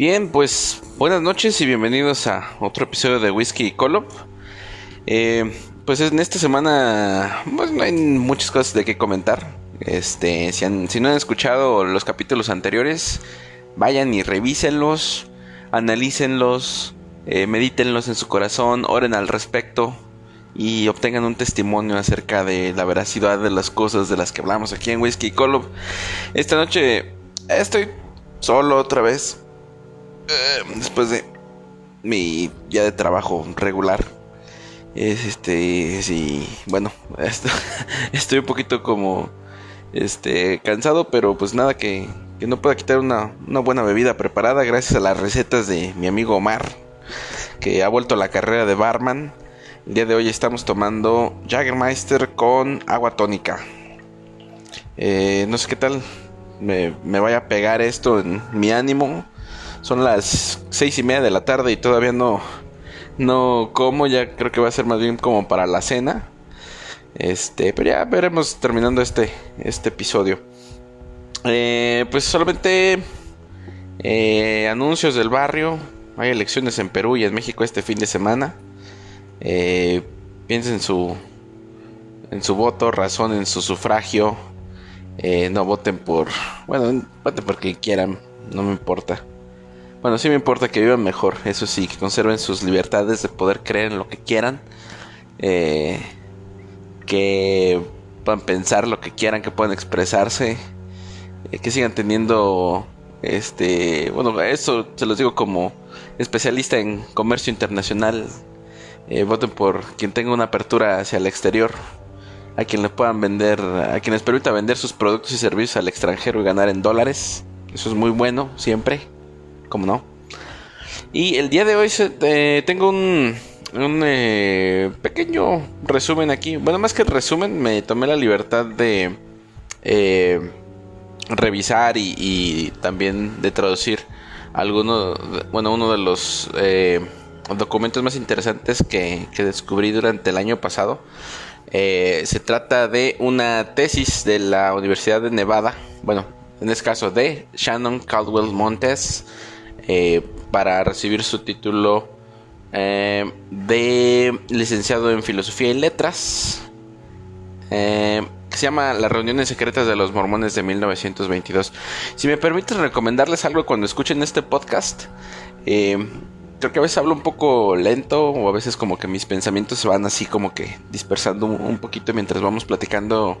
Bien, pues buenas noches y bienvenidos a otro episodio de Whisky y Colop. Eh, pues en esta semana pues no hay muchas cosas de qué comentar. Este, si, no han escuchado los capítulos anteriores, vayan y revísenlos, analícenlos, eh, medítenlos en su corazón, oren al respecto y obtengan un testimonio acerca de la veracidad de las cosas de las que hablamos aquí en Whisky y Colop. Esta noche estoy solo otra vez después de mi día de trabajo regular. Es este, sí, bueno, estoy un poquito como, este, cansado, pero pues nada que, que no pueda quitar una, una buena bebida preparada gracias a las recetas de mi amigo Omar, que ha vuelto a la carrera de barman. El día de hoy estamos tomando Jaggermeister con agua tónica. Eh, no sé qué tal me, me vaya a pegar esto en mi ánimo. Son las seis y media de la tarde y todavía no, no como. Ya creo que va a ser más bien como para la cena. Este, pero ya veremos terminando este, este episodio. Eh, pues solamente eh, anuncios del barrio. Hay elecciones en Perú y en México este fin de semana. Eh, piensen en su, en su voto, razón en su sufragio. no voten por, bueno, voten por quien quieran, no me importa. Bueno, sí me importa que vivan mejor, eso sí, que conserven sus libertades de poder creer en lo que quieran, eh, que puedan pensar lo que quieran, que puedan expresarse, eh, que sigan teniendo, este, bueno, eso se los digo como especialista en comercio internacional, eh, voten por quien tenga una apertura hacia el exterior, a quien le puedan vender, a quien les permita vender sus productos y servicios al extranjero y ganar en dólares, eso es muy bueno siempre como no. Y el día de hoy eh, tengo un, un eh, pequeño resumen aquí. Bueno, más que el resumen, me tomé la libertad de eh, revisar y, también de traducir alguno, bueno, uno de los documentos más interesantes que, que, descubrí durante el año pasado. se trata de una tesis de la Universidad de Nevada, bueno, en este caso de Shannon Caldwell Montes, eh, para recibir su título eh, de licenciado en Filosofía y Letras, eh, que se llama Las reuniones secretas de los mormones de 1922. Si me permite recomendarles algo cuando escuchen este podcast, creo que a veces hablo un poco lento o a veces como que mis pensamientos se van así como que dispersando un poquito mientras vamos platicando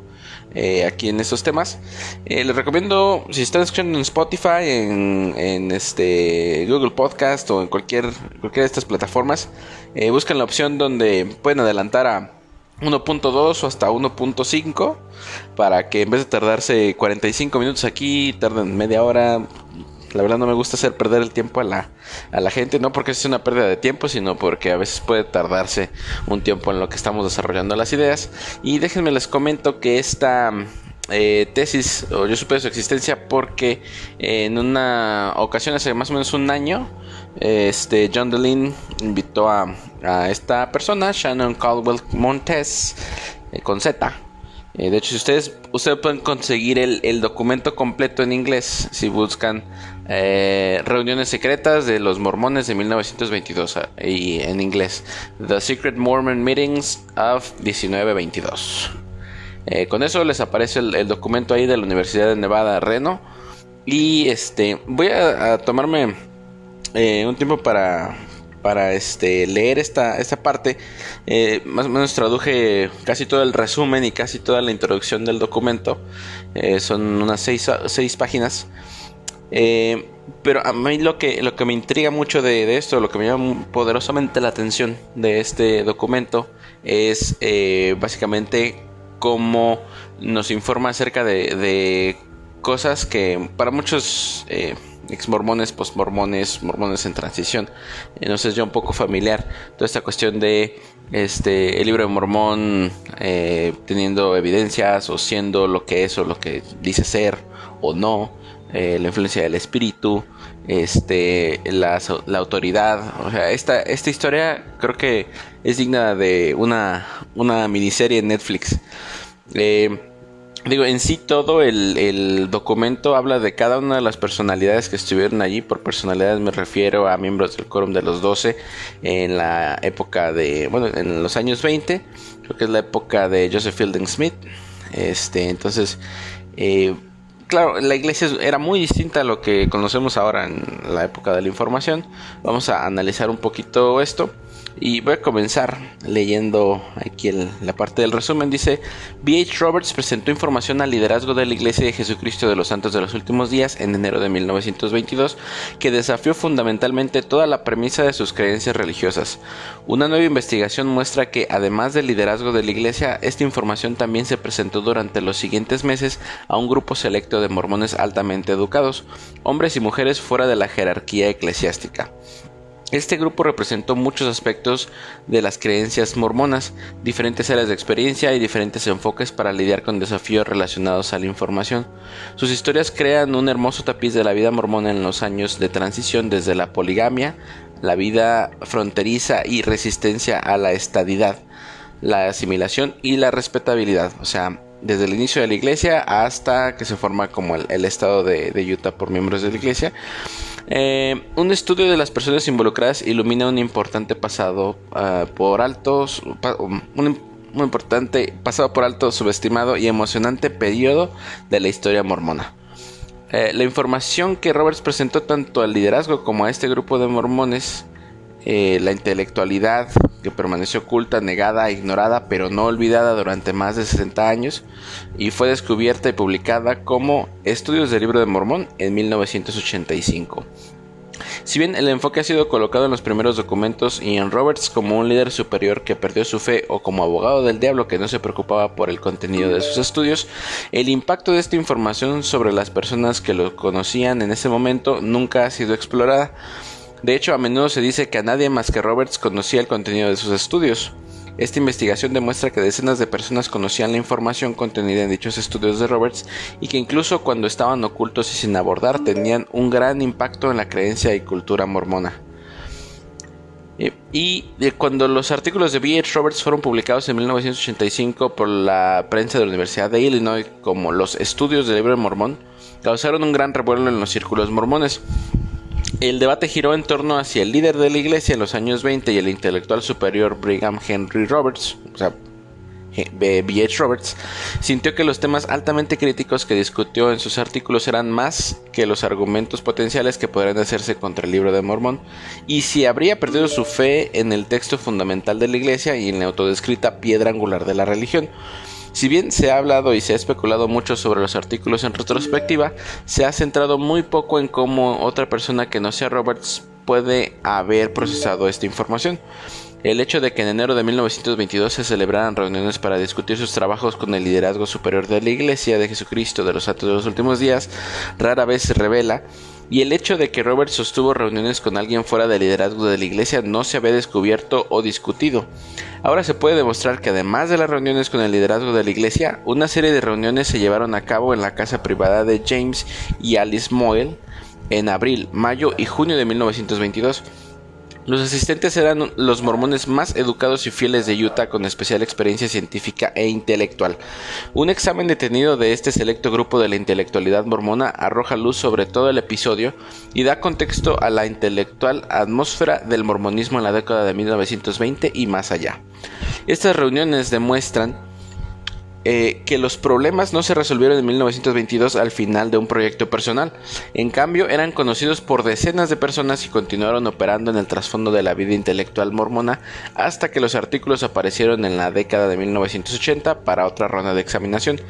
eh, aquí en estos temas. Eh, les recomiendo, si están escuchando en Spotify, en, este Google Podcast o en cualquier, cualquiera de estas plataformas, eh, busquen la opción donde pueden adelantar a 1.2 o hasta 1.5 para que en vez de tardarse 45 minutos aquí, tarden media hora, la verdad no me gusta hacer perder el tiempo a la, a la gente, no porque es una pérdida de tiempo, sino porque a veces puede tardarse un tiempo en lo que estamos desarrollando las ideas. Y déjenme les comento que esta eh, tesis, o yo supe de su existencia porque en una ocasión hace más o menos un año, este John DeLean invitó a, a esta persona, Shannon Caldwell Montes, eh, con Z, eh, de hecho, si ustedes, ustedes pueden conseguir el, documento completo en inglés si buscan eh, reuniones secretas de los mormones de 1922 ah, y en inglés The Secret Mormon Meetings of 1922. Eh, con eso les aparece el, documento ahí de la Universidad de Nevada Reno y este voy a tomarme un tiempo para para este, leer esta, esta parte. Eh, más o menos traduje casi todo el resumen y casi toda la introducción del documento. Eh, son unas seis, seis páginas. Eh, pero a mí lo que, lo que me intriga mucho de, esto, lo que me llama poderosamente la atención de este documento, es básicamente cómo nos informa acerca de, cosas que para muchos ex mormones, post mormones, mormones en transición, sé, ya un poco familiar toda esta cuestión de este el libro de Mormón eh, teniendo evidencias o siendo lo que es o lo que dice ser o no, eh, la influencia del espíritu, este, la, autoridad. O sea, esta, esta historia creo que es digna de una, una miniserie en Netflix. Eh, digo, en sí todo el, documento habla de cada una de las personalidades que estuvieron allí. Por personalidades me refiero a miembros del quórum de los 12 en la época de, bueno, en los años 20. Creo que es la época de Joseph Fielding Smith. Este, entonces, eh, claro, la iglesia era muy distinta a lo que conocemos ahora en la época de la información. Vamos a analizar un poquito esto. Y voy a comenzar leyendo aquí la parte del resumen. Dice, B.H. Roberts presentó información al liderazgo de la Iglesia de Jesucristo de los Santos de los Últimos Días en enero de 1922, que desafió fundamentalmente toda la premisa de sus creencias religiosas. Una nueva investigación muestra que, además del liderazgo de la Iglesia, esta información también se presentó durante los siguientes meses a un grupo selecto de mormones altamente educados, hombres y mujeres fuera de la jerarquía eclesiástica. Este grupo representó muchos aspectos de las creencias mormonas, diferentes áreas de experiencia y diferentes enfoques para lidiar con desafíos relacionados a la información. Sus historias crean un hermoso tapiz de la vida mormona en los años de transición desde la poligamia, la vida fronteriza y resistencia a la estadidad, la asimilación y la respetabilidad. O sea, desde el inicio de la iglesia hasta que se forma como el, estado de, Utah por miembros de la iglesia. Eh, un estudio de las personas involucradas ilumina un importante pasado ah, por altos, un, importante pasado por alto, subestimado y emocionante periodo de la historia mormona. Eh, la información que Roberts presentó tanto al liderazgo como a este grupo de mormones eh, la intelectualidad que permaneció oculta, negada, ignorada, pero no olvidada durante más de 60 años, y fue descubierta y publicada como Estudios del Libro de Mormón en 1985. Si bien el enfoque ha sido colocado en los primeros documentos y en Roberts como un líder superior que perdió su fe o como abogado del diablo que no se preocupaba por el contenido de sus estudios, el impacto de esta información sobre las personas que lo conocían en ese momento nunca ha sido explorada. De hecho, a menudo se dice que a nadie más que Roberts conocía el contenido de sus estudios. Esta investigación demuestra que decenas de personas conocían la información contenida en dichos estudios de Roberts y que incluso cuando estaban ocultos y sin abordar tenían un gran impacto en la creencia y cultura mormona. Y cuando los artículos de B.H. Roberts fueron publicados en 1985 por la prensa de la Universidad de Illinois como los estudios del libro de Mormón, causaron un gran revuelo en los círculos mormones. El debate giró en torno hacia el líder de la iglesia en los años 20 y el intelectual superior Brigham Henry Roberts, o sea, B.H. Roberts, sintió que los temas altamente críticos que discutió en sus artículos eran más que los argumentos potenciales que podrían hacerse contra el libro de Mormón, y si habría perdido su fe en el texto fundamental de la iglesia y en la autodescrita piedra angular de la religión. Si bien se ha hablado y se ha especulado mucho sobre los artículos en retrospectiva, se ha centrado muy poco en cómo otra persona que no sea Roberts puede haber procesado esta información. El hecho de que en enero de 1922 se celebraran reuniones para discutir sus trabajos con el liderazgo superior de la Iglesia de Jesucristo de los Santos de los Últimos Días rara vez se revela y el hecho de que Robert sostuvo reuniones con alguien fuera del liderazgo de la iglesia no se había descubierto o discutido. Ahora se puede demostrar que además de las reuniones con el liderazgo de la iglesia, una serie de reuniones se llevaron a cabo en la casa privada de James y Alice Moyle en abril, mayo y junio de 1922 los asistentes eran los mormones más educados y fieles de Utah con especial experiencia científica e intelectual. Un examen detenido de este selecto grupo de la intelectualidad mormona arroja luz sobre todo el episodio y da contexto a la intelectual atmósfera del mormonismo en la década de 1920 y más allá. Estas reuniones demuestran eh, que los problemas no se resolvieron en 1922 al final de un proyecto personal. En cambio, eran conocidos por decenas de personas y continuaron operando en el trasfondo de la vida intelectual mormona hasta que los artículos aparecieron en la década de 1980 para otra ronda de examinación.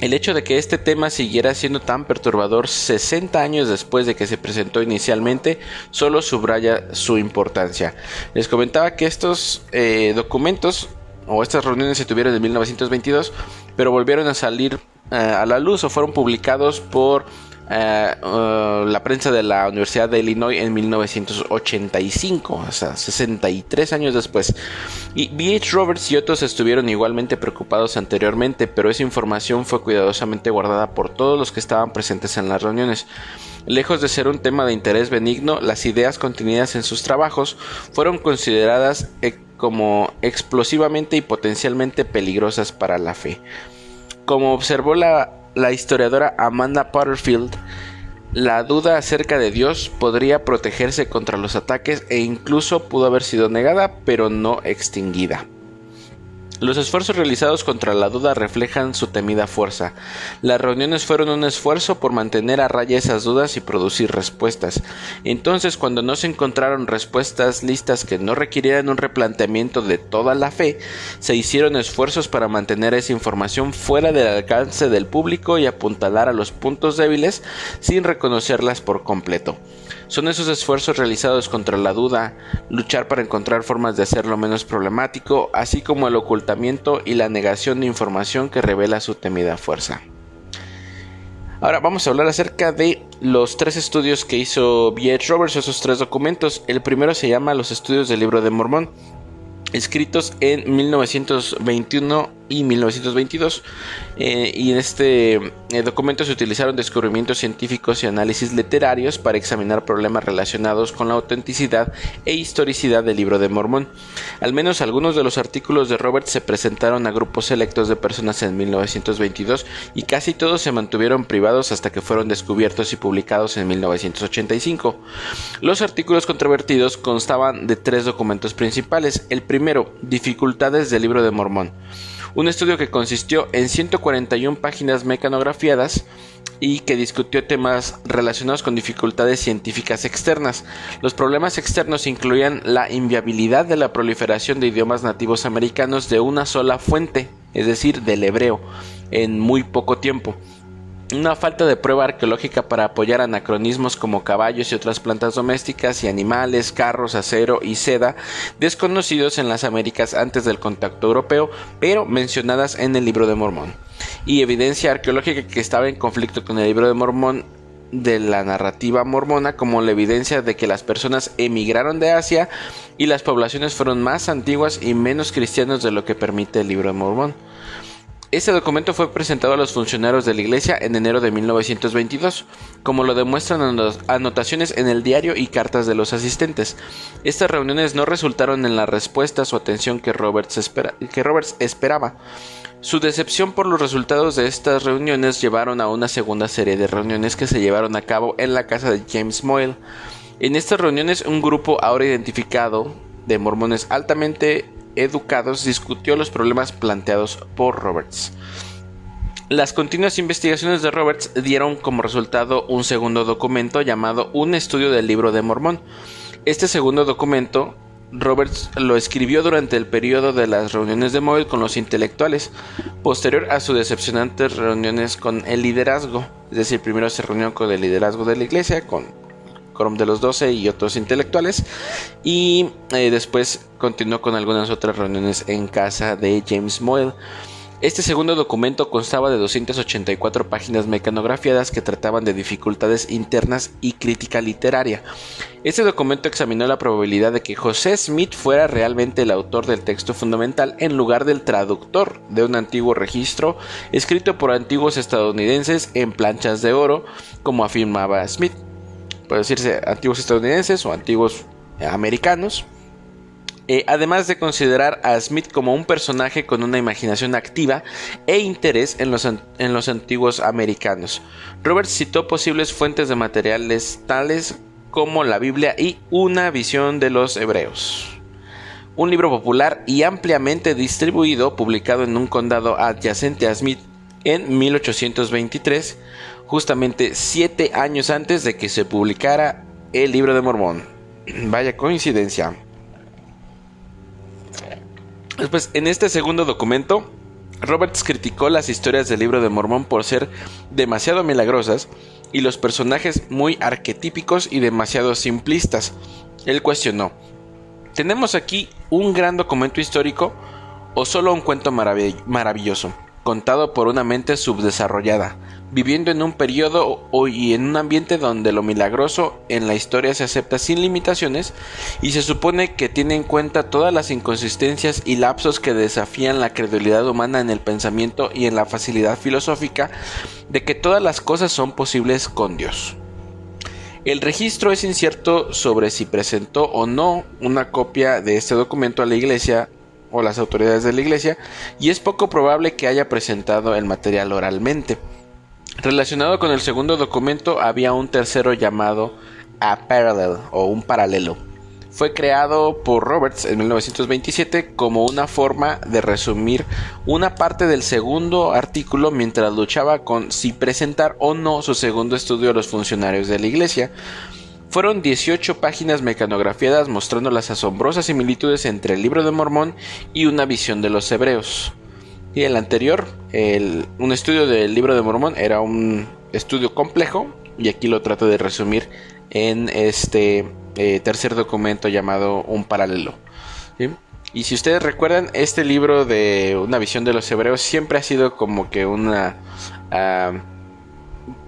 El hecho de que este tema siguiera siendo tan perturbador 60 años después de que se presentó inicialmente solo subraya su importancia. Les comentaba que estos eh, documentos o estas reuniones se tuvieron en 1922, pero volvieron a salir eh, a la luz o fueron publicados por eh, uh, la prensa de la Universidad de Illinois en 1985, o sea, 63 años después. Y B.H. Roberts y otros estuvieron igualmente preocupados anteriormente, pero esa información fue cuidadosamente guardada por todos los que estaban presentes en las reuniones. Lejos de ser un tema de interés benigno, las ideas contenidas en sus trabajos fueron consideradas eh, como explosivamente y potencialmente peligrosas para la fe. Como observó la historiadora Amanda Potterfield, la duda acerca de Dios podría protegerse contra los ataques e incluso pudo haber sido negada, pero no extinguida. Los esfuerzos realizados contra la duda reflejan su temida fuerza. Las reuniones fueron un esfuerzo por mantener a raya esas dudas y producir respuestas. Entonces, cuando no se encontraron respuestas listas que no requirieran un replanteamiento de toda la fe, se hicieron esfuerzos para mantener esa información fuera del alcance del público y apuntalar a los puntos débiles sin reconocerlas por completo. Son esos esfuerzos realizados contra la duda, luchar para encontrar formas de hacerlo menos problemático, así como el ocultamiento y la negación de información que revela su temida fuerza. Ahora vamos a hablar acerca de los tres estudios que hizo B.H. Roberts, esos tres documentos. El primero se llama Los estudios del libro de Mormón, escritos en 1921 y 1922 eh, y en este eh, documento se utilizaron descubrimientos científicos y análisis literarios para examinar problemas relacionados con la autenticidad e historicidad del libro de Mormón. Al menos algunos de los artículos de Robert se presentaron a grupos selectos de personas en 1922 y casi todos se mantuvieron privados hasta que fueron descubiertos y publicados en 1985. Los artículos controvertidos constaban de tres documentos principales. El primero, dificultades del libro de Mormón un estudio que consistió en 141 páginas mecanografiadas y que discutió temas relacionados con dificultades científicas externas. Los problemas externos incluían la inviabilidad de la proliferación de idiomas nativos americanos de una sola fuente, es decir, del hebreo, en muy poco tiempo una falta de prueba arqueológica para apoyar anacronismos como caballos y otras plantas domésticas y animales, carros, acero y seda, desconocidos en las Américas antes del contacto europeo, pero mencionadas en el libro de Mormón, y evidencia arqueológica que estaba en conflicto con el libro de Mormón de la narrativa mormona como la evidencia de que las personas emigraron de Asia y las poblaciones fueron más antiguas y menos cristianas de lo que permite el libro de Mormón. Este documento fue presentado a los funcionarios de la Iglesia en enero de 1922, como lo demuestran las anotaciones en el diario y cartas de los asistentes. Estas reuniones no resultaron en la respuesta o atención que que Roberts esperaba. Su decepción por los resultados de estas reuniones llevaron a una segunda serie de reuniones que se llevaron a cabo en la casa de James Moyle. En estas reuniones un grupo ahora identificado de mormones altamente educados discutió los problemas planteados por Roberts. Las continuas investigaciones de Roberts dieron como resultado un segundo documento llamado Un estudio del libro de Mormón. Este segundo documento Roberts lo escribió durante el periodo de las reuniones de Moyle con los intelectuales, posterior a sus decepcionantes reuniones con el liderazgo. Es decir, primero se reunió con el liderazgo de la iglesia, con de los Doce y otros intelectuales. Y eh, después continuó con algunas otras reuniones en casa de James Moyle. Este segundo documento constaba de 284 páginas mecanografiadas que trataban de dificultades internas y crítica literaria. Este documento examinó la probabilidad de que José Smith fuera realmente el autor del texto fundamental en lugar del traductor de un antiguo registro escrito por antiguos estadounidenses en planchas de oro, como afirmaba Smith puede decirse antiguos estadounidenses o antiguos americanos. Eh, además de considerar a Smith como un personaje con una imaginación activa e interés en los, en los antiguos americanos. Roberts citó posibles fuentes de materiales tales como la Biblia y una visión de los hebreos. Un libro popular y ampliamente distribuido, publicado en un condado adyacente a Smith en 1823, justamente siete años antes de que se publicara el libro de Mormón. Vaya coincidencia. Después, en este segundo documento, Roberts criticó las historias del libro de Mormón por ser demasiado milagrosas y los personajes muy arquetípicos y demasiado simplistas. Él cuestionó, ¿tenemos aquí un gran documento histórico o solo un cuento maravilloso, contado por una mente subdesarrollada, viviendo en un periodo y en un ambiente donde lo milagroso en la historia se acepta sin limitaciones y se supone que tiene en cuenta todas las inconsistencias y lapsos que desafían la credulidad humana en el pensamiento y en la facilidad filosófica de que todas las cosas son posibles con Dios. El registro es incierto sobre si presentó o no una copia de este documento a la iglesia o las autoridades de la iglesia y es poco probable que haya presentado el material oralmente. Relacionado con el segundo documento había un tercero llamado A Parallel o un paralelo. Fue creado por Roberts en 1927 como una forma de resumir una parte del segundo artículo mientras luchaba con si presentar o no su segundo estudio a los funcionarios de la iglesia. Fueron 18 páginas mecanografiadas mostrando las asombrosas similitudes entre el libro de Mormón y una visión de los hebreos. Y el anterior, un estudio del libro de Mormón, era un estudio complejo y aquí lo trato de resumir en este eh, tercer documento llamado Un paralelo. Y si ustedes recuerdan, este libro de una visión de los hebreos siempre ha sido como que una... Ah,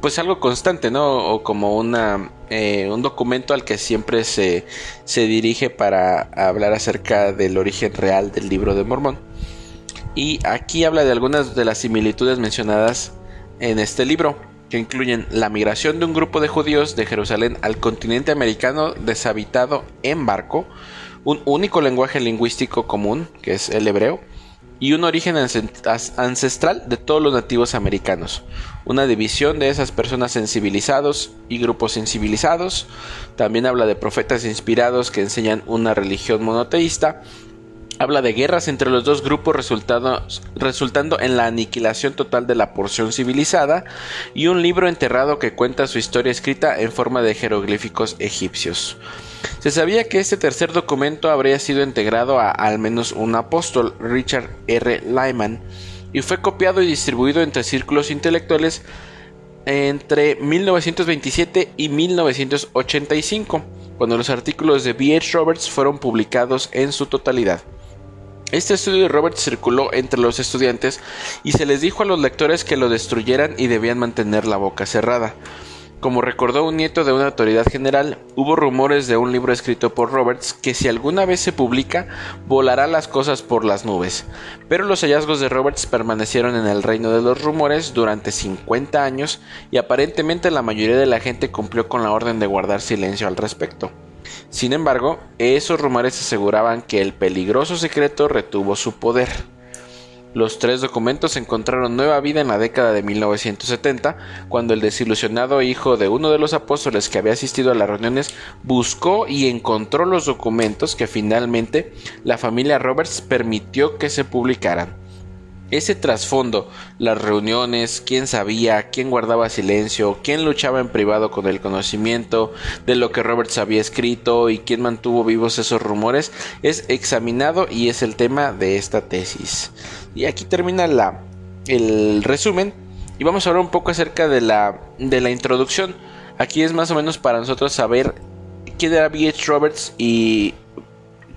pues algo constante, ¿no? O como una, eh, un documento al que siempre se, se dirige para hablar acerca del origen real del libro de Mormón. Y aquí habla de algunas de las similitudes mencionadas en este libro, que incluyen la migración de un grupo de judíos de Jerusalén al continente americano deshabitado en barco, un único lenguaje lingüístico común, que es el hebreo, y un origen ancestral de todos los nativos americanos, una división de esas personas sensibilizados y grupos sensibilizados, también habla de profetas inspirados que enseñan una religión monoteísta, habla de guerras entre los dos grupos resultando en la aniquilación total de la porción civilizada y un libro enterrado que cuenta su historia escrita en forma de jeroglíficos egipcios. Se sabía que este tercer documento habría sido integrado a al menos un apóstol, Richard R. Lyman, y fue copiado y distribuido entre círculos intelectuales entre 1927 y 1985, cuando los artículos de B. Roberts fueron publicados en su totalidad. Este estudio de Robert circuló entre los estudiantes y se les dijo a los lectores que lo destruyeran y debían mantener la boca cerrada. Como recordó un nieto de una autoridad general, hubo rumores de un libro escrito por Roberts que si alguna vez se publica, volará las cosas por las nubes. Pero los hallazgos de Roberts permanecieron en el reino de los rumores durante 50 años y aparentemente la mayoría de la gente cumplió con la orden de guardar silencio al respecto. Sin embargo, esos rumores aseguraban que el peligroso secreto retuvo su poder. Los tres documentos encontraron nueva vida en la década de 1970, cuando el desilusionado hijo de uno de los apóstoles que había asistido a las reuniones buscó y encontró los documentos que finalmente la familia Roberts permitió que se publicaran ese trasfondo, las reuniones, quién sabía, quién guardaba silencio, quién luchaba en privado con el conocimiento de lo que Roberts había escrito y quién mantuvo vivos esos rumores, es examinado y es el tema de esta tesis. Y aquí termina la, el resumen y vamos a hablar un poco acerca de la, de la introducción. Aquí es más o menos para nosotros saber quién era B.H. Roberts y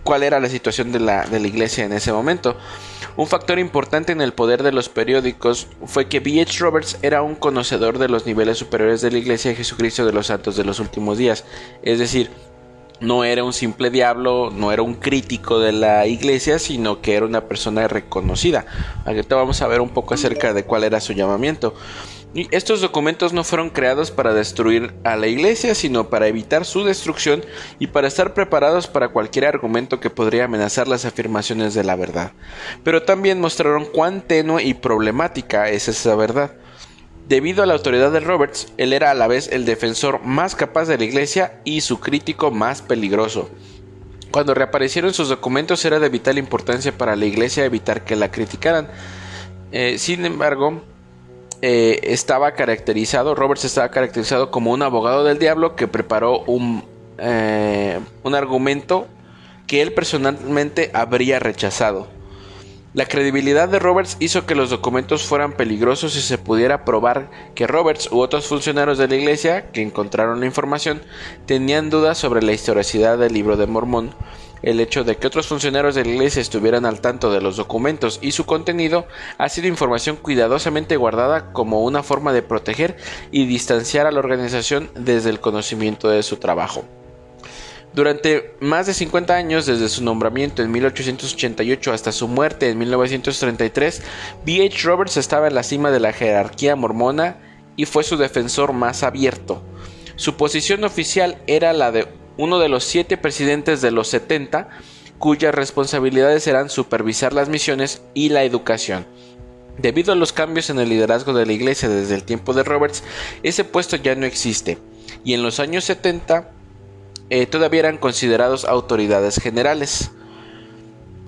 cuál era la situación de la, de la iglesia en ese momento. Un factor importante en el poder de los periódicos fue que B.H. Roberts era un conocedor de los niveles superiores de la Iglesia de Jesucristo de los Santos de los últimos días, es decir, no era un simple diablo, no era un crítico de la iglesia, sino que era una persona reconocida. Ahorita vamos a ver un poco acerca de cuál era su llamamiento. Y estos documentos no fueron creados para destruir a la iglesia, sino para evitar su destrucción y para estar preparados para cualquier argumento que podría amenazar las afirmaciones de la verdad. Pero también mostraron cuán tenue y problemática es esa verdad. Debido a la autoridad de Roberts, él era a la vez el defensor más capaz de la iglesia y su crítico más peligroso. Cuando reaparecieron sus documentos era de vital importancia para la iglesia evitar que la criticaran. Eh, sin embargo, eh, estaba caracterizado, Roberts estaba caracterizado como un abogado del diablo que preparó un, eh, un argumento que él personalmente habría rechazado. La credibilidad de Roberts hizo que los documentos fueran peligrosos si se pudiera probar que Roberts u otros funcionarios de la iglesia que encontraron la información tenían dudas sobre la historicidad del libro de Mormón El hecho de que otros funcionarios de la iglesia estuvieran al tanto de los documentos y su contenido ha sido información cuidadosamente guardada como una forma de proteger y distanciar a la organización desde el conocimiento de su trabajo. Durante más de 50 años, desde su nombramiento en 1888 hasta su muerte en 1933, B.H. Roberts estaba en la cima de la jerarquía mormona y fue su defensor más abierto. Su posición oficial era la de uno de los siete presidentes de los 70, cuyas responsabilidades eran supervisar las misiones y la educación. Debido a los cambios en el liderazgo de la iglesia desde el tiempo de Roberts, ese puesto ya no existe, y en los años 70 eh, todavía eran considerados autoridades generales.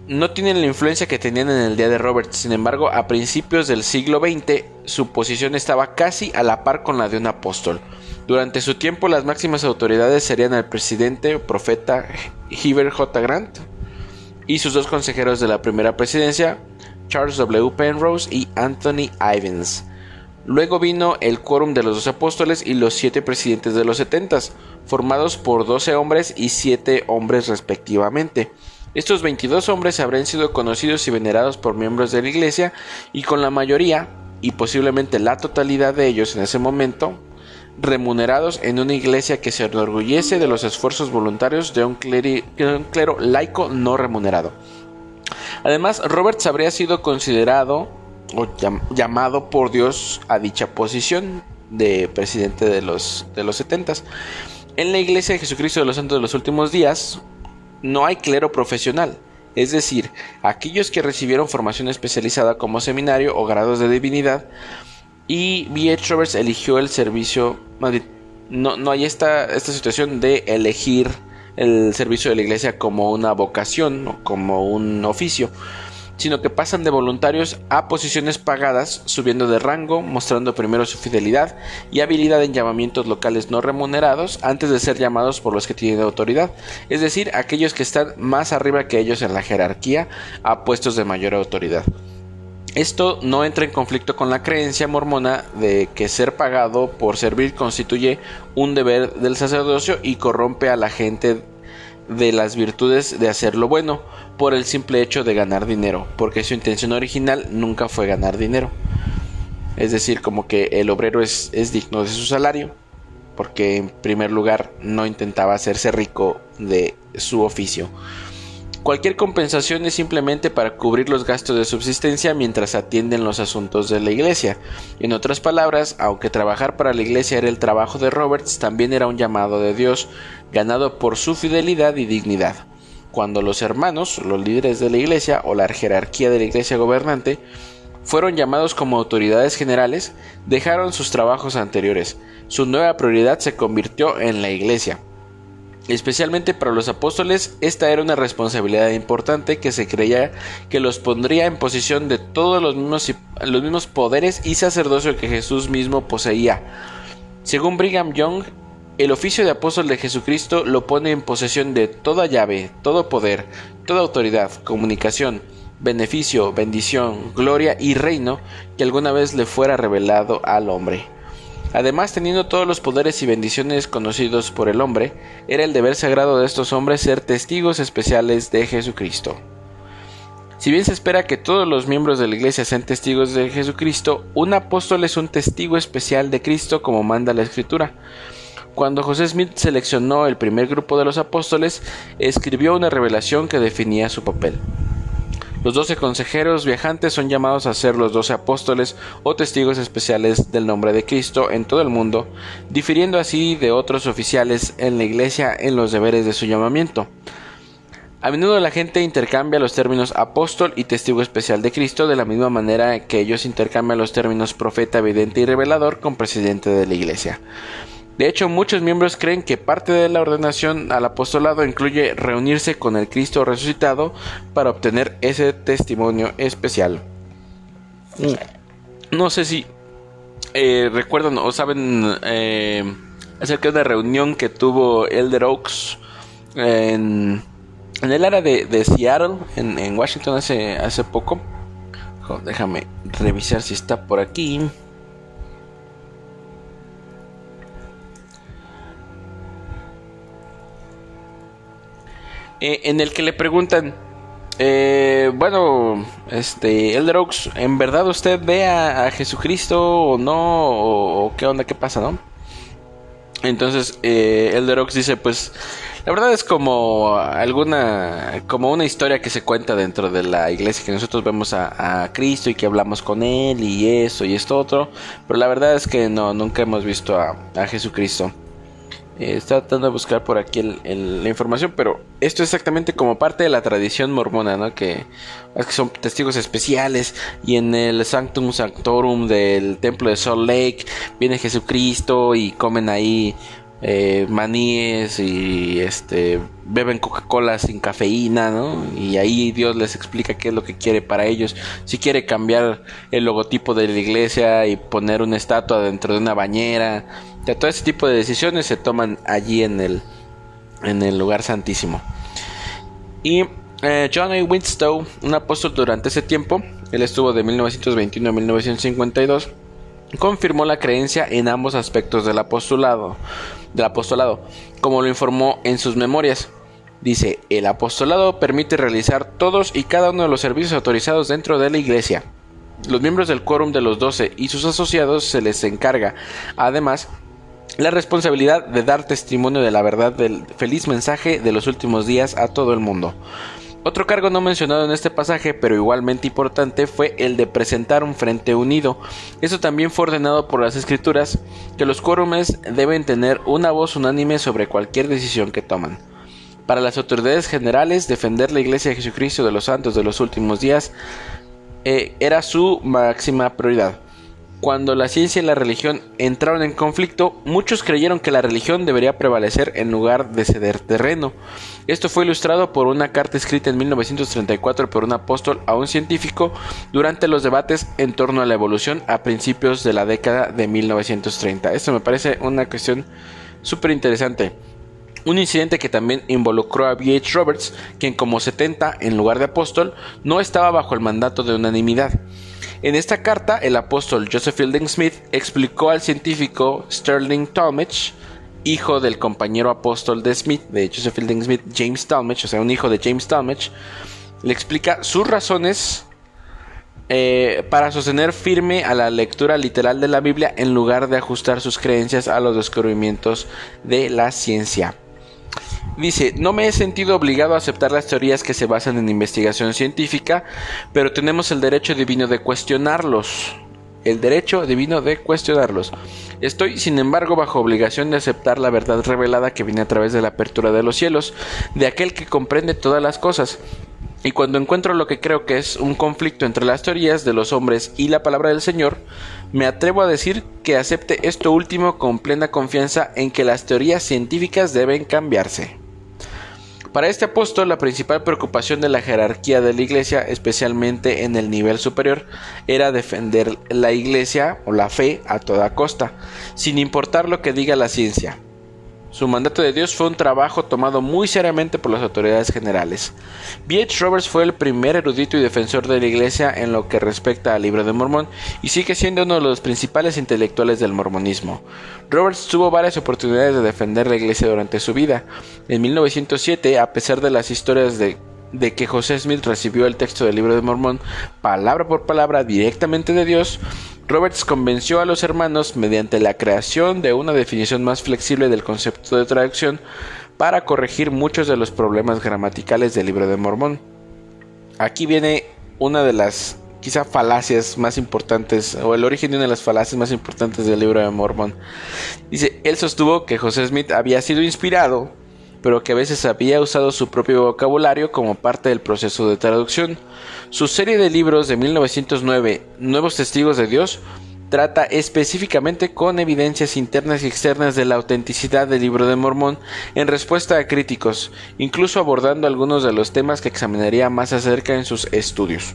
No tienen la influencia que tenían en el día de Robert, sin embargo, a principios del siglo XX su posición estaba casi a la par con la de un apóstol. Durante su tiempo las máximas autoridades serían el presidente profeta Heber J. Grant y sus dos consejeros de la primera presidencia, Charles W. Penrose y Anthony Ivins. Luego vino el quórum de los dos apóstoles y los siete presidentes de los setentas, formados por doce hombres y siete hombres respectivamente. Estos 22 hombres habrían sido conocidos y venerados por miembros de la iglesia y con la mayoría, y posiblemente la totalidad de ellos en ese momento, remunerados en una iglesia que se enorgullece de los esfuerzos voluntarios de un, clero laico no remunerado. Además, Roberts habría sido considerado llamado por Dios a dicha posición de presidente de los, de los 70. En la Iglesia de Jesucristo de los Santos de los Últimos Días no hay clero profesional, es decir, aquellos que recibieron formación especializada como seminario o grados de divinidad y B.H. Roberts eligió el servicio, no, no hay esta, esta situación de elegir el servicio de la iglesia como una vocación o como un oficio sino que pasan de voluntarios a posiciones pagadas, subiendo de rango, mostrando primero su fidelidad y habilidad en llamamientos locales no remunerados antes de ser llamados por los que tienen autoridad, es decir, aquellos que están más arriba que ellos en la jerarquía a puestos de mayor autoridad. Esto no entra en conflicto con la creencia mormona de que ser pagado por servir constituye un deber del sacerdocio y corrompe a la gente de las virtudes de hacer lo bueno por el simple hecho de ganar dinero, porque su intención original nunca fue ganar dinero. Es decir, como que el obrero es, es digno de su salario, porque en primer lugar no intentaba hacerse rico de su oficio. Cualquier compensación es simplemente para cubrir los gastos de subsistencia mientras atienden los asuntos de la iglesia. En otras palabras, aunque trabajar para la iglesia era el trabajo de Roberts, también era un llamado de Dios, ganado por su fidelidad y dignidad. Cuando los hermanos, los líderes de la iglesia o la jerarquía de la iglesia gobernante, fueron llamados como autoridades generales, dejaron sus trabajos anteriores. Su nueva prioridad se convirtió en la iglesia. Especialmente para los apóstoles, esta era una responsabilidad importante que se creía que los pondría en posición de todos los mismos, los mismos poderes y sacerdocio que Jesús mismo poseía. Según Brigham Young, el oficio de apóstol de Jesucristo lo pone en posesión de toda llave, todo poder, toda autoridad, comunicación, beneficio, bendición, gloria y reino que alguna vez le fuera revelado al hombre. Además, teniendo todos los poderes y bendiciones conocidos por el hombre, era el deber sagrado de estos hombres ser testigos especiales de Jesucristo. Si bien se espera que todos los miembros de la iglesia sean testigos de Jesucristo, un apóstol es un testigo especial de Cristo como manda la escritura. Cuando José Smith seleccionó el primer grupo de los apóstoles, escribió una revelación que definía su papel. Los doce consejeros viajantes son llamados a ser los doce apóstoles o testigos especiales del nombre de Cristo en todo el mundo, difiriendo así de otros oficiales en la iglesia en los deberes de su llamamiento. A menudo la gente intercambia los términos apóstol y testigo especial de Cristo de la misma manera que ellos intercambian los términos profeta, evidente y revelador con presidente de la iglesia. De hecho, muchos miembros creen que parte de la ordenación al apostolado incluye reunirse con el Cristo resucitado para obtener ese testimonio especial. Mm. No sé si eh, recuerdan o saben eh, acerca de una reunión que tuvo Elder Oaks en, el área de, Seattle, en, Washington, hace, hace poco. déjame revisar si está por aquí. Eh, en el que le preguntan, eh, bueno, este, Elder Oaks, ¿en verdad usted ve a, Jesucristo o no? O, qué onda? ¿Qué pasa, no? Entonces, eh, Elder Oaks dice, pues, la verdad es como alguna, como una historia que se cuenta dentro de la iglesia, que nosotros vemos a, Cristo y que hablamos con Él y eso y esto otro, pero la verdad es que no, nunca hemos visto a, a Jesucristo. Eh, está tratando de buscar por aquí la información, pero esto es exactamente como parte de la tradición mormona, ¿no? Que, que son testigos especiales y en el Sanctum Sanctorum del templo de Salt Lake viene Jesucristo y comen ahí eh, maníes y este beben Coca-Cola sin cafeína, ¿no? Y ahí Dios les explica qué es lo que quiere para ellos. Si quiere cambiar el logotipo de la iglesia y poner una estatua dentro de una bañera todo ese tipo de decisiones se toman allí en el, en el lugar santísimo. Y eh, John A. Winstow, un apóstol durante ese tiempo, él estuvo de 1921 a 1952, confirmó la creencia en ambos aspectos del apostolado, del apostolado, como lo informó en sus memorias. Dice, el apostolado permite realizar todos y cada uno de los servicios autorizados dentro de la iglesia. Los miembros del quórum de los doce y sus asociados se les encarga, además, la responsabilidad de dar testimonio de la verdad del feliz mensaje de los últimos días a todo el mundo. Otro cargo no mencionado en este pasaje, pero igualmente importante, fue el de presentar un frente unido. Eso también fue ordenado por las escrituras, que los quórumes deben tener una voz unánime sobre cualquier decisión que toman. Para las autoridades generales, defender la Iglesia de Jesucristo de los Santos de los últimos días eh, era su máxima prioridad. Cuando la ciencia y la religión entraron en conflicto, muchos creyeron que la religión debería prevalecer en lugar de ceder terreno. Esto fue ilustrado por una carta escrita en 1934 por un apóstol a un científico durante los debates en torno a la evolución a principios de la década de 1930. Esto me parece una cuestión súper interesante. Un incidente que también involucró a B.H. Roberts, quien como 70 en lugar de apóstol no estaba bajo el mandato de unanimidad. En esta carta, el apóstol Joseph Fielding Smith explicó al científico Sterling Talmage, hijo del compañero apóstol de Smith, de Joseph Fielding Smith, James Talmage, o sea, un hijo de James Talmage, le explica sus razones eh, para sostener firme a la lectura literal de la Biblia en lugar de ajustar sus creencias a los descubrimientos de la ciencia. Dice, no me he sentido obligado a aceptar las teorías que se basan en investigación científica, pero tenemos el derecho divino de cuestionarlos. El derecho divino de cuestionarlos. Estoy, sin embargo, bajo obligación de aceptar la verdad revelada que viene a través de la apertura de los cielos, de aquel que comprende todas las cosas. Y cuando encuentro lo que creo que es un conflicto entre las teorías de los hombres y la palabra del Señor, me atrevo a decir que acepte esto último con plena confianza en que las teorías científicas deben cambiarse. Para este apóstol, la principal preocupación de la jerarquía de la iglesia, especialmente en el nivel superior, era defender la iglesia o la fe a toda costa, sin importar lo que diga la ciencia. Su mandato de Dios fue un trabajo tomado muy seriamente por las autoridades generales. B.H. Roberts fue el primer erudito y defensor de la Iglesia en lo que respecta al libro de Mormón y sigue siendo uno de los principales intelectuales del mormonismo. Roberts tuvo varias oportunidades de defender la Iglesia durante su vida. En 1907, a pesar de las historias de de que José Smith recibió el texto del libro de Mormón palabra por palabra directamente de Dios, Roberts convenció a los hermanos mediante la creación de una definición más flexible del concepto de traducción para corregir muchos de los problemas gramaticales del libro de Mormón. Aquí viene una de las quizá falacias más importantes o el origen de una de las falacias más importantes del libro de Mormón. Dice, él sostuvo que José Smith había sido inspirado pero que a veces había usado su propio vocabulario como parte del proceso de traducción. Su serie de libros de 1909, Nuevos Testigos de Dios, trata específicamente con evidencias internas y externas de la autenticidad del libro de Mormón en respuesta a críticos, incluso abordando algunos de los temas que examinaría más acerca en sus estudios.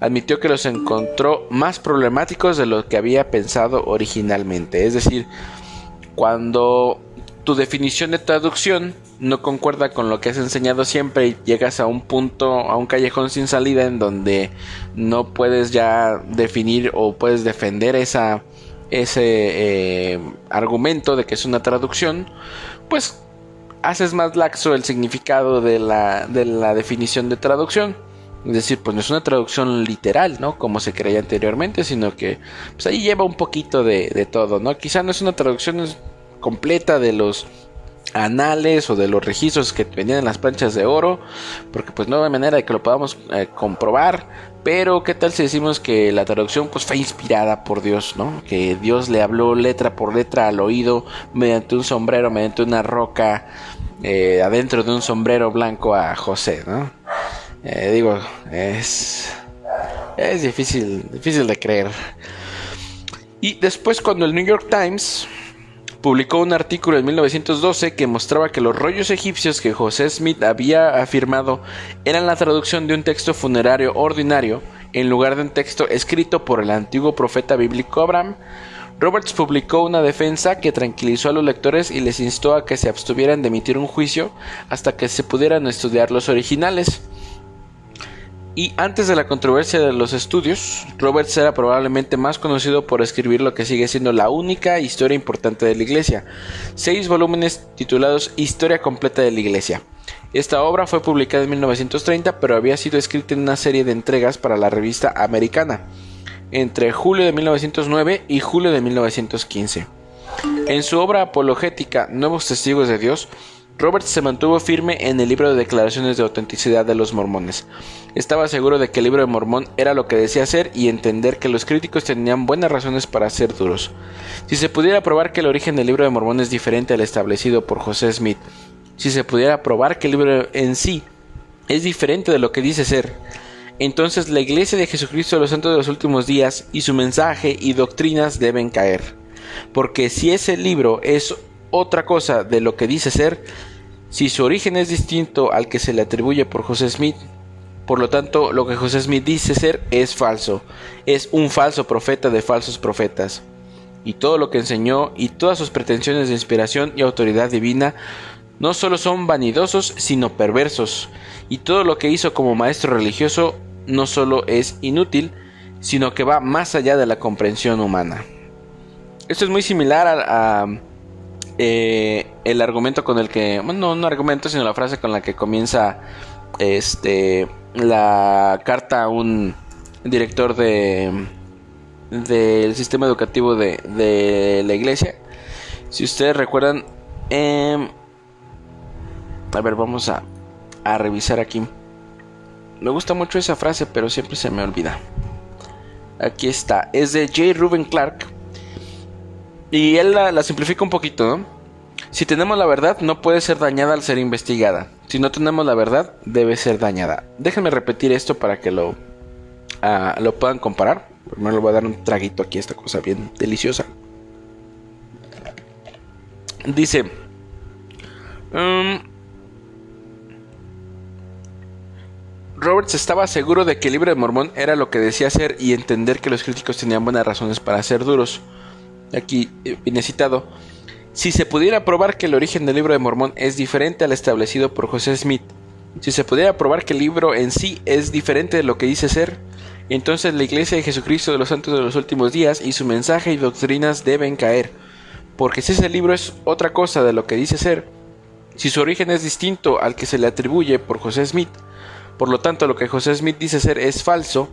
Admitió que los encontró más problemáticos de lo que había pensado originalmente, es decir, cuando tu definición de traducción no concuerda con lo que has enseñado siempre y llegas a un punto, a un callejón sin salida en donde no puedes ya definir o puedes defender esa, ese eh, argumento de que es una traducción, pues haces más laxo el significado de la, de la definición de traducción. Es decir, pues no es una traducción literal, ¿no? Como se creía anteriormente, sino que pues ahí lleva un poquito de, de todo, ¿no? Quizá no es una traducción completa de los anales o de los registros que venían en las planchas de oro, porque pues no hay manera de que lo podamos eh, comprobar, pero qué tal si decimos que la traducción pues fue inspirada por Dios, ¿no? Que Dios le habló letra por letra al oído mediante un sombrero, mediante una roca, eh, adentro de un sombrero blanco a José, ¿no? Eh, digo, es es difícil, difícil de creer. Y después cuando el New York Times publicó un artículo en 1912 que mostraba que los rollos egipcios que José Smith había afirmado eran la traducción de un texto funerario ordinario en lugar de un texto escrito por el antiguo profeta bíblico Abraham. Roberts publicó una defensa que tranquilizó a los lectores y les instó a que se abstuvieran de emitir un juicio hasta que se pudieran estudiar los originales. Y antes de la controversia de los estudios, Roberts era probablemente más conocido por escribir lo que sigue siendo la única historia importante de la Iglesia, seis volúmenes titulados Historia completa de la Iglesia. Esta obra fue publicada en 1930, pero había sido escrita en una serie de entregas para la revista americana, entre julio de 1909 y julio de 1915. En su obra apologética Nuevos Testigos de Dios, Roberts se mantuvo firme en el libro de declaraciones de autenticidad de los mormones. Estaba seguro de que el libro de Mormón era lo que decía ser y entender que los críticos tenían buenas razones para ser duros. Si se pudiera probar que el origen del libro de Mormón es diferente al establecido por José Smith, si se pudiera probar que el libro en sí es diferente de lo que dice ser, entonces la Iglesia de Jesucristo de los Santos de los Últimos Días y su mensaje y doctrinas deben caer. Porque si ese libro es otra cosa de lo que dice ser, si su origen es distinto al que se le atribuye por José Smith, por lo tanto lo que José Smith dice ser es falso, es un falso profeta de falsos profetas. Y todo lo que enseñó y todas sus pretensiones de inspiración y autoridad divina no solo son vanidosos, sino perversos. Y todo lo que hizo como maestro religioso no solo es inútil, sino que va más allá de la comprensión humana. Esto es muy similar a, eh, el argumento con el que, bueno, no un argumento, sino la frase con la que comienza este la carta a un director de del sistema educativo de, de la iglesia. Si ustedes recuerdan, em, a ver, vamos a, a revisar aquí. Me gusta mucho esa frase, pero siempre se me olvida. Aquí está. Es de J. Ruben Clark y él la, simplifica un poquito, ¿no? Si tenemos la verdad, no puede ser dañada al ser investigada. Si no tenemos la verdad, debe ser dañada. Déjenme repetir esto para que lo, ah, lo puedan comparar. Primero le voy a dar un traguito aquí a esta cosa bien deliciosa. Dice... Um, Roberts estaba seguro de que el libro de Mormón era lo que decía ser y entender que los críticos tenían buenas razones para ser duros aquí eh, viene citado, si se pudiera probar que el origen del libro de Mormón es diferente al establecido por José Smith, si se pudiera probar que el libro en sí es diferente de lo que dice ser, entonces la Iglesia de Jesucristo de los Santos de los Últimos Días y su mensaje y doctrinas deben caer, porque si ese libro es otra cosa de lo que dice ser, si su origen es distinto al que se le atribuye por José Smith, por lo tanto lo que José Smith dice ser es falso,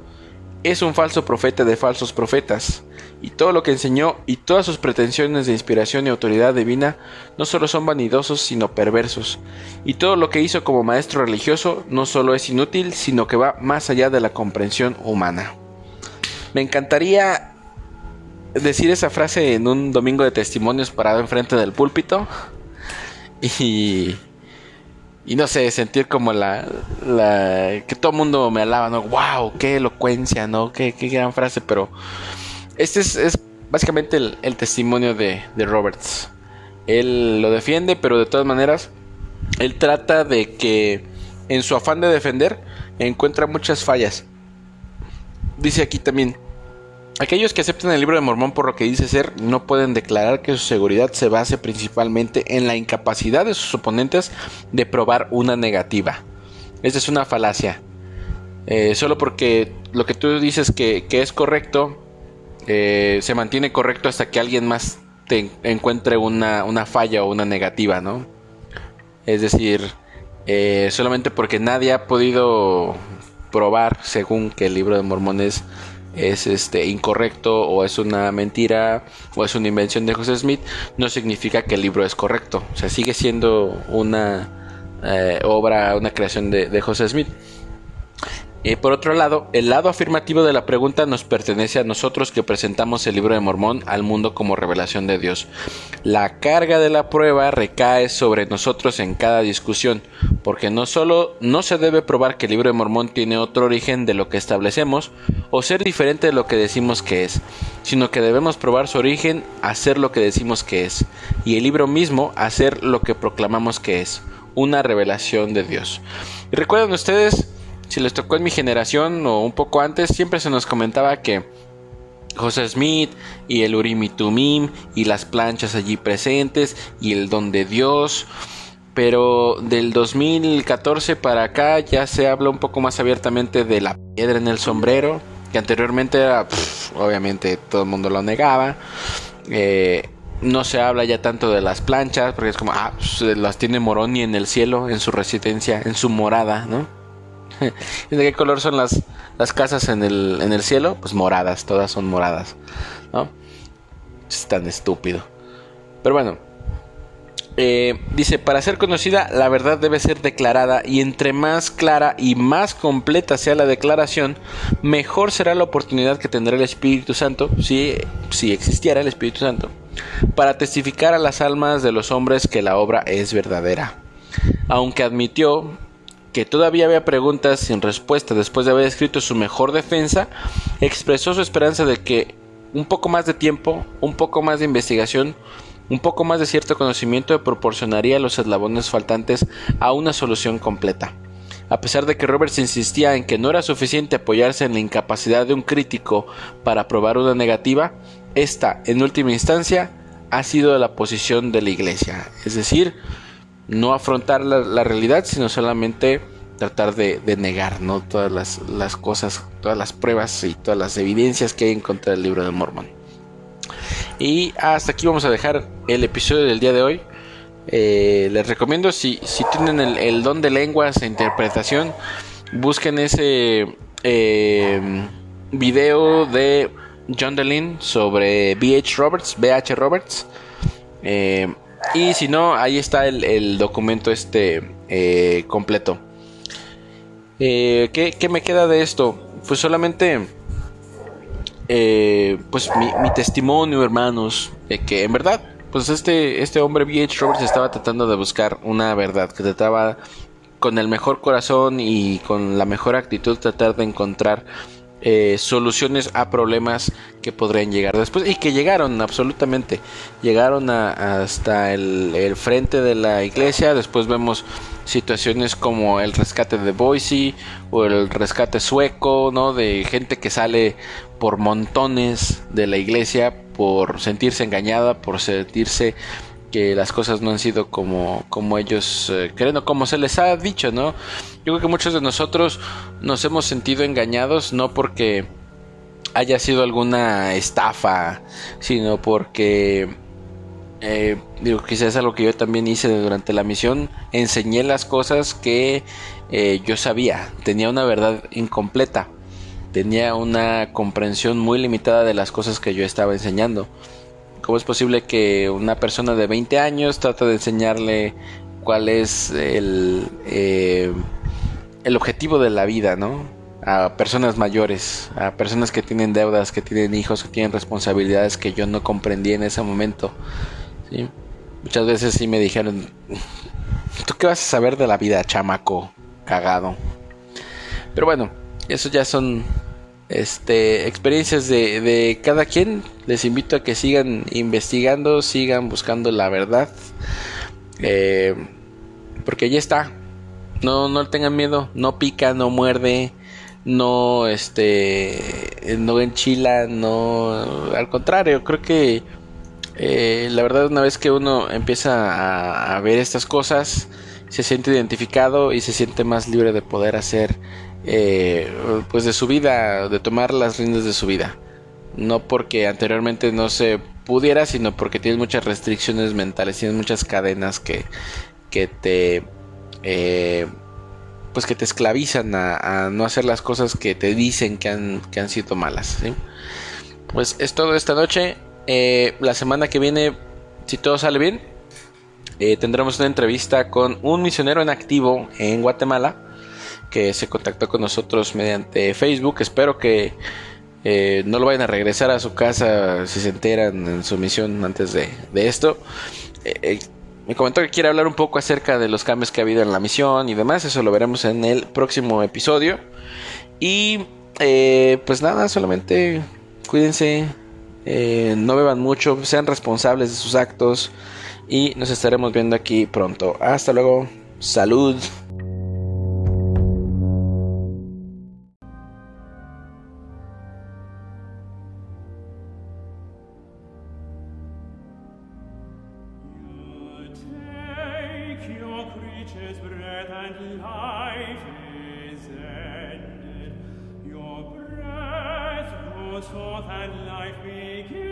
es un falso profeta de falsos profetas, y todo lo que enseñó y todas sus pretensiones de inspiración y autoridad divina no solo son vanidosos, sino perversos, y todo lo que hizo como maestro religioso no solo es inútil, sino que va más allá de la comprensión humana. Me encantaría decir esa frase en un domingo de testimonios parado enfrente del púlpito y y no sé, sentir como la, que todo el mundo me alaba, ¿no? ¡Wow! ¡Qué elocuencia, ¿no? ¡Qué, qué gran frase! Pero este es, es básicamente el, el testimonio de, de, Roberts. Él lo defiende, pero de todas maneras, él trata de que en su afán de defender encuentra muchas fallas. Dice aquí también, Aquellos que aceptan el libro de Mormón por lo que dice ser no pueden declarar que su seguridad se base principalmente en la incapacidad de sus oponentes de probar una negativa. Esta es una falacia. Eh, solo porque lo que tú dices que, es correcto eh, se mantiene correcto hasta que alguien más te encuentre una, falla o una negativa, ¿no? Es decir, eh, solamente porque nadie ha podido probar, según que el libro de mormones es este incorrecto o es una mentira o es una invención de José Smith, no significa que el libro es correcto. O sea, sigue siendo una eh, obra, una creación de, de José Smith. Y por otro lado, el lado afirmativo de la pregunta nos pertenece a nosotros que presentamos el libro de Mormón al mundo como revelación de Dios. La carga de la prueba recae sobre nosotros en cada discusión, porque no solo no se debe probar que el libro de Mormón tiene otro origen de lo que establecemos o ser diferente de lo que decimos que es, sino que debemos probar su origen a ser lo que decimos que es, y el libro mismo a ser lo que proclamamos que es, una revelación de Dios. Y recuerden ustedes si les tocó en mi generación o un poco antes, siempre se nos comentaba que José Smith y el Urim y y las planchas allí presentes y el don de Dios. Pero del 2014 para acá ya se habla un poco más abiertamente de la piedra en el sombrero, que anteriormente era, obviamente todo el mundo lo negaba. Eh, no se habla ya tanto de las planchas, porque es como, ah, pues, las tiene Moroni en el cielo, en su residencia, en su morada, ¿no? ¿De qué color son las, las casas en el, en el cielo? Pues moradas, todas son moradas. ¿no? Es tan estúpido. Pero bueno. Eh, dice, para ser conocida la verdad debe ser declarada y entre más clara y más completa sea la declaración, mejor será la oportunidad que tendrá el Espíritu Santo, si, si existiera el Espíritu Santo, para testificar a las almas de los hombres que la obra es verdadera. Aunque admitió que todavía había preguntas sin respuesta después de haber escrito su mejor defensa, expresó su esperanza de que un poco más de tiempo, un poco más de investigación, un poco más de cierto conocimiento proporcionaría los eslabones faltantes a una solución completa. A pesar de que Roberts insistía en que no era suficiente apoyarse en la incapacidad de un crítico para probar una negativa, esta, en última instancia, ha sido la posición de la Iglesia. Es decir, no afrontar la, realidad, sino solamente tratar de, negar ¿no? todas las, cosas, todas las pruebas y todas las evidencias que hay en contra del libro de Mormon. Y hasta aquí vamos a dejar el episodio del día de hoy. Eh, les recomiendo si, si tienen el, don de lenguas e interpretación, busquen ese eh, video de John Delin sobre B.H. Roberts, B.H. Roberts. Eh, y si no, ahí está el, documento este eh, completo. Eh, ¿qué, me queda de esto? Pues solamente eh, pues mi, testimonio, hermanos, de que en verdad, pues este, este hombre B.H. Roberts estaba tratando de buscar una verdad, que trataba con el mejor corazón y con la mejor actitud tratar de encontrar eh, soluciones a problemas que podrían llegar después y que llegaron absolutamente. Llegaron hasta el, frente de la iglesia después vemos situaciones como el rescate de Boise o el rescate sueco no de gente que sale por montones de la iglesia por sentirse engañada por sentirse que las cosas no han sido como, como ellos eh, creen o como se les ha dicho, ¿no? Yo creo que muchos de nosotros nos hemos sentido engañados no porque haya sido alguna estafa, sino porque eh, digo, quizás algo que yo también hice durante la misión, enseñé las cosas que eh, yo sabía, tenía una verdad incompleta, tenía una comprensión muy limitada de las cosas que yo estaba enseñando. ¿Cómo es posible que una persona de 20 años trate de enseñarle cuál es el, eh, el objetivo de la vida, ¿no? A personas mayores, a personas que tienen deudas, que tienen hijos, que tienen responsabilidades que yo no comprendí en ese momento. Muchas veces sí me dijeron, ¿tú qué vas a saber de la vida, chamaco? Cagado. Pero bueno, eso ya son este, experiencias de, cada quien. Les invito a que sigan investigando, sigan buscando la verdad. Eh, porque ya está. No, no tengan miedo. No pica, no muerde. No, este, no enchila, no. Al contrario, creo que eh, la verdad, una vez que uno empieza a ver estas cosas, se siente identificado y se siente más libre de poder hacer eh, pues de su vida, de tomar las riendas de su vida. No porque anteriormente no se pudiera, sino porque tienes muchas restricciones mentales, tienes muchas cadenas que, que te eh, pues que te esclavizan a, no hacer las cosas que te dicen que han, que han sido malas. Pues es todo esta noche. Eh, la semana que viene, si todo sale bien, eh, tendremos una entrevista con un misionero en activo en Guatemala que se contactó con nosotros mediante Facebook. Espero que eh, no lo vayan a regresar a su casa si se enteran en su misión antes de, de esto me comentó que quiere hablar un poco acerca de los cambios que ha habido en la misión y demás. Eso lo veremos en el próximo episodio. Y eh, pues nada, solamente cuídense, eh, no beban mucho, sean responsables de sus actos y nos estaremos viendo aquí pronto. Hasta luego, salud. Make it.